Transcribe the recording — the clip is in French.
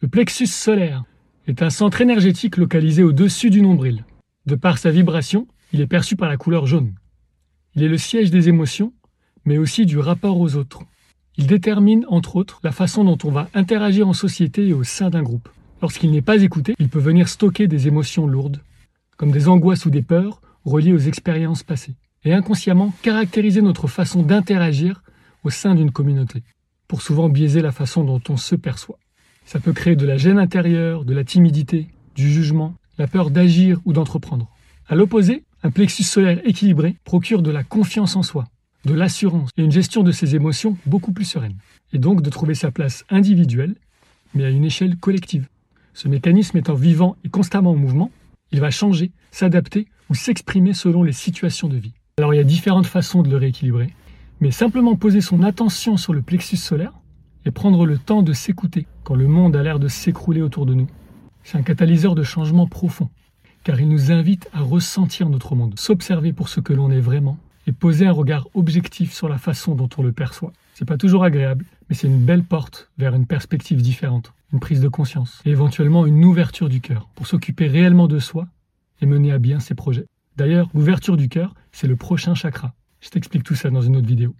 Le plexus solaire est un centre énergétique localisé au-dessus du nombril. De par sa vibration, il est perçu par la couleur jaune. Il est le siège des émotions, mais aussi du rapport aux autres. Il détermine, entre autres, la façon dont on va interagir en société et au sein d'un groupe. Lorsqu'il n'est pas écouté, il peut venir stocker des émotions lourdes, comme des angoisses ou des peurs reliées aux expériences passées, et inconsciemment caractériser notre façon d'interagir au sein d'une communauté, pour souvent biaiser la façon dont on se perçoit. Ça peut créer de la gêne intérieure, de la timidité, du jugement, la peur d'agir ou d'entreprendre. À l'opposé, un plexus solaire équilibré procure de la confiance en soi, de l'assurance et une gestion de ses émotions beaucoup plus sereine, et donc de trouver sa place individuelle, mais à une échelle collective. Ce mécanisme étant vivant et constamment en mouvement, il va changer, s'adapter ou s'exprimer selon les situations de vie. Alors il y a différentes façons de le rééquilibrer, mais simplement poser son attention sur le plexus solaire et prendre le temps de s'écouter quand le monde a l'air de s'écrouler autour de nous. C'est un catalyseur de changement profond, car il nous invite à ressentir notre monde, s'observer pour ce que l'on est vraiment et poser un regard objectif sur la façon dont on le perçoit. C'est pas toujours agréable, mais c'est une belle porte vers une perspective différente, une prise de conscience et éventuellement une ouverture du cœur pour s'occuper réellement de soi et mener à bien ses projets. D'ailleurs, l'ouverture du cœur, c'est le prochain chakra. Je t'explique tout ça dans une autre vidéo.